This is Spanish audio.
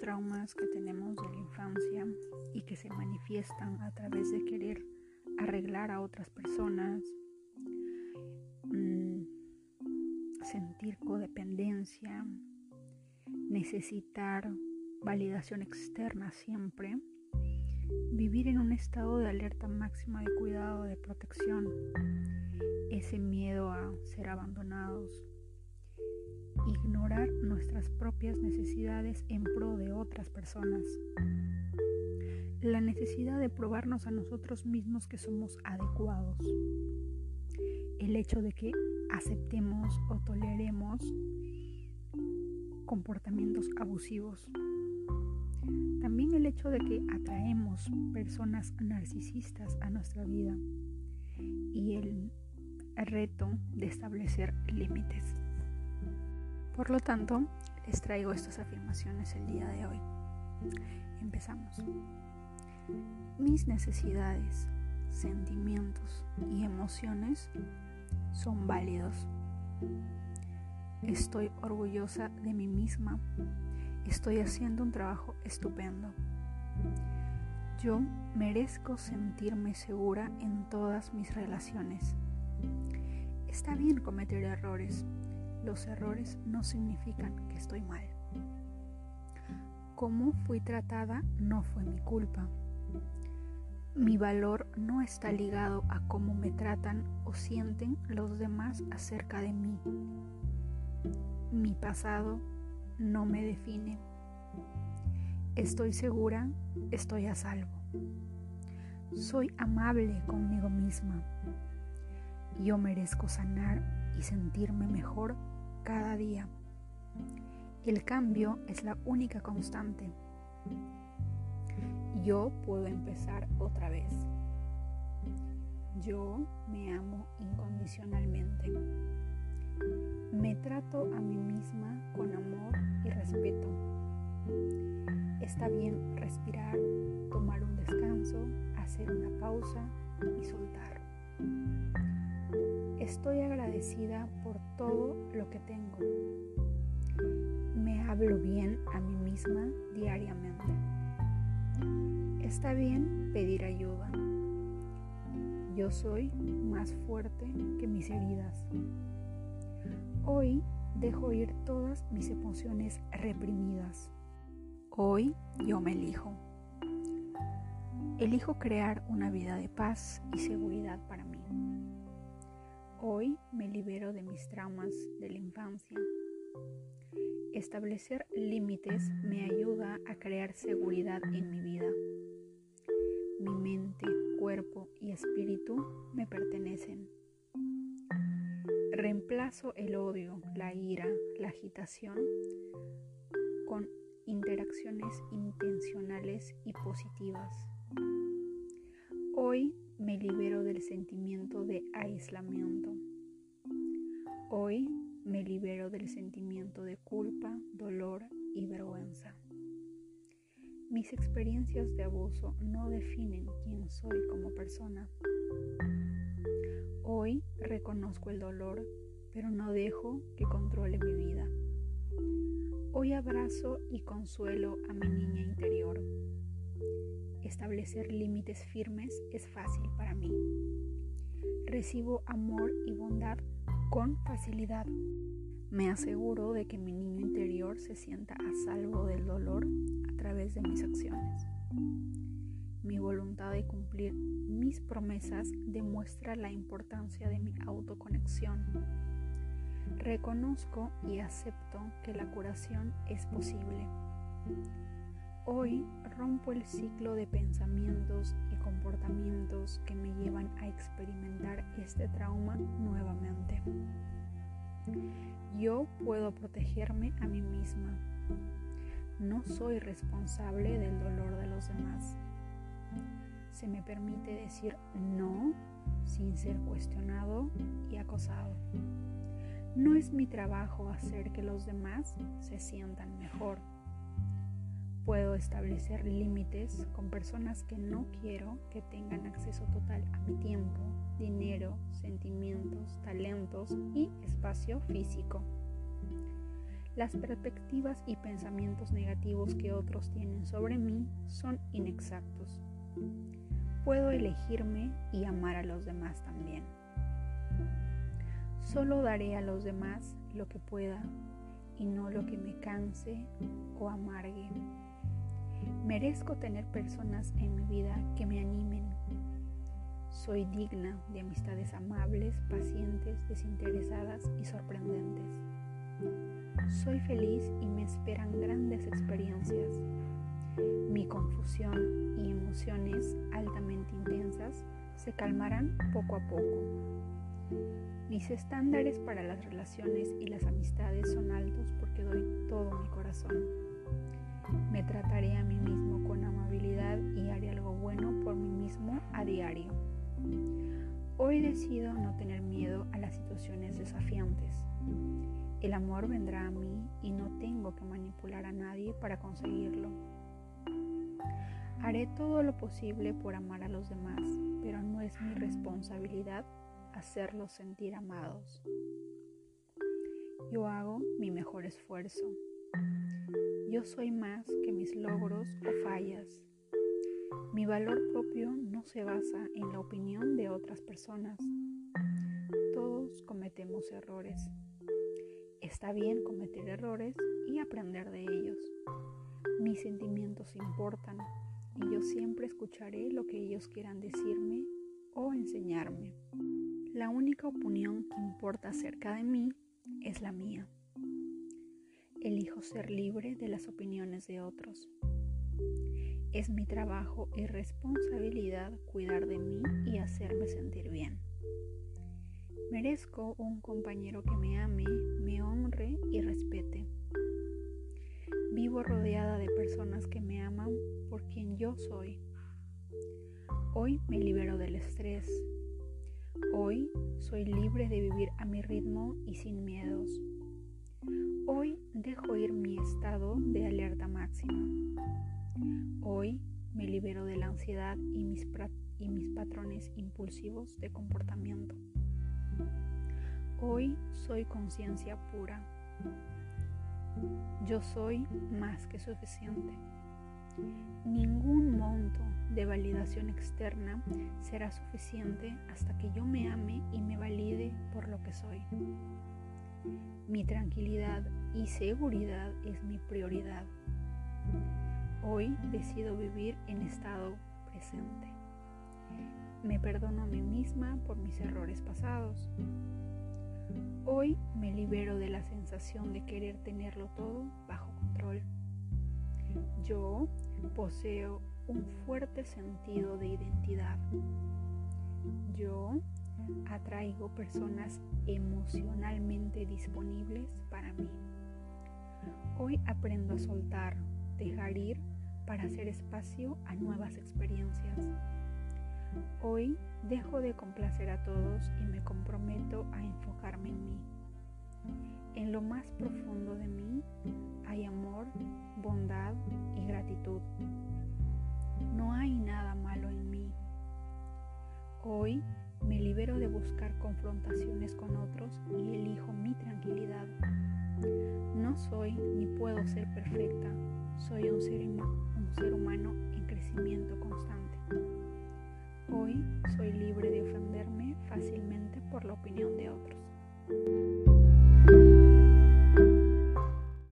traumas que tenemos de la infancia y que se manifiestan a través de querer arreglar a otras personas, mm, sentir codependencia, necesitar validación externa siempre, vivir en un estado de alerta máxima de cuidado, de protección, ese miedo a ser abandonados, ignorar nuestras propias necesidades en pro de otras personas, la necesidad de probarnos a nosotros mismos que somos adecuados, el hecho de que aceptemos o toleremos comportamientos abusivos. También el hecho de que atraemos personas narcisistas a nuestra vida y el reto de establecer límites. Por lo tanto, les traigo estas afirmaciones el día de hoy. Empezamos. Mis necesidades, sentimientos y emociones son válidos. Estoy orgullosa de mí misma. Estoy haciendo un trabajo estupendo. Yo merezco sentirme segura en todas mis relaciones. Está bien cometer errores. Los errores no significan que estoy mal. Cómo fui tratada no fue mi culpa. Mi valor no está ligado a cómo me tratan o sienten los demás acerca de mí. Mi pasado no me define. Estoy segura, estoy a salvo. Soy amable conmigo misma. Yo merezco sanar y sentirme mejor cada día. El cambio es la única constante. Yo puedo empezar otra vez. Yo me amo incondicionalmente. Me trato a mí misma con amor y respeto. Está bien respirar, tomar un descanso, hacer una pausa Estoy agradecida por todo lo que tengo. Me hablo bien a mí misma diariamente. Está bien pedir ayuda. Yo soy más fuerte que mis heridas. Hoy dejo ir todas mis emociones reprimidas. Hoy yo me elijo. Elijo crear una vida de paz y seguridad para. Hoy me libero de mis traumas de la infancia. Establecer límites me ayuda a crear seguridad en mi vida. Mi mente, cuerpo y espíritu me pertenecen. Reemplazo el odio, la ira, la agitación con interacciones intencionales y positivas. Hoy me libero del sentimiento de aislamiento. Hoy me libero del sentimiento de culpa, dolor y vergüenza. Mis experiencias de abuso no definen quién soy como persona. Hoy reconozco el dolor, pero no dejo que controle mi vida. Hoy abrazo y consuelo a mi niña interior. Establecer límites firmes es fácil para mí. Recibo amor y bondad con facilidad. Me aseguro de que mi niño interior se sienta a salvo del dolor a través de mis acciones. Mi voluntad de cumplir mis promesas demuestra la importancia de mi autoconexión. Reconozco y acepto que la curación es posible. Hoy rompo el ciclo de pensamientos y comportamientos que me llevan a experimentar este trauma nuevamente. Yo puedo protegerme a mí misma. No soy responsable del dolor de los demás se me permite decir no sin ser cuestionado y acosado. No es mi trabajo hacer que los demás se sientan mejor. Puedo establecer límites con personas que no quiero que tengan acceso total a mi tiempo, dinero, sentimientos, talentos y espacio físico. Las perspectivas y pensamientos negativos que otros tienen sobre mí son inexactos. Puedo elegirme y amar a los demás también. Solo daré a los demás lo que pueda y no lo que me canse o amargue. Merezco tener personas en mi vida que me animen. Soy digna de amistades amables, pacientes, desinteresadas y sorprendentes. Soy feliz y me esperan grandes experiencias. Mi confusión y emociones altamente intensas se calmarán poco a poco. Mis estándares para las relaciones y las amistades son altos porque doy todo mi corazón. Me trataré a mí mismo a diario. Hoy decido no tener miedo a las situaciones desafiantes. El amor vendrá a mí y no tengo que manipular a nadie para conseguirlo. Haré todo lo posible por amar a los demás, pero no es mi responsabilidad hacerlos sentir amados. Yo hago mi mejor esfuerzo. Yo soy más que mis logros o fallas. Mi valor propio no se basa en la opinión de otras personas. Todos cometemos errores. Está bien cometer errores y aprender de ellos. Mis sentimientos importan y yo siempre escucharé lo que ellos quieran decirme o enseñarme. La única opinión que importa acerca de mí es la mía. Elijo ser libre de las opiniones de otros. Es mi trabajo y responsabilidad cuidar de mí y hacerme sentir bien. Merezco un compañero que me ame, me honre y respete. Vivo rodeada de personas que me aman por quien yo soy. Hoy me libero del estrés. Hoy soy libre de vivir a mi ritmo y sin miedos. Hoy dejo ir mi estado de alerta máxima. Hoy me libero de la ansiedad y mis, patrones impulsivos de comportamiento. Hoy soy conciencia pura. Yo soy más que suficiente. Ningún monto de validación externa será suficiente hasta que yo me ame y me valide por lo que soy. Mi tranquilidad y seguridad es mi prioridad. Hoy decido vivir en estado presente. Me perdono a mí misma por mis errores pasados. Hoy me libero de la sensación de querer tenerlo todo bajo control. Yo poseo un fuerte sentido de identidad. Yo atraigo personas emocionalmente disponibles para mí. Hoy aprendo a soltar, dejar ir para hacer espacio a nuevas experiencias. Hoy dejo de complacer a todos y me comprometo a enfocarme en mí. En lo más profundo de mí hay amor, bondad y gratitud. No hay nada malo en mí. Hoy me libero de buscar confrontaciones con otros y elijo mi tranquilidad. No soy ni puedo ser perfecta, soy un ser, un ser humano en crecimiento constante. Hoy soy libre de ofenderme fácilmente por la opinión de otros.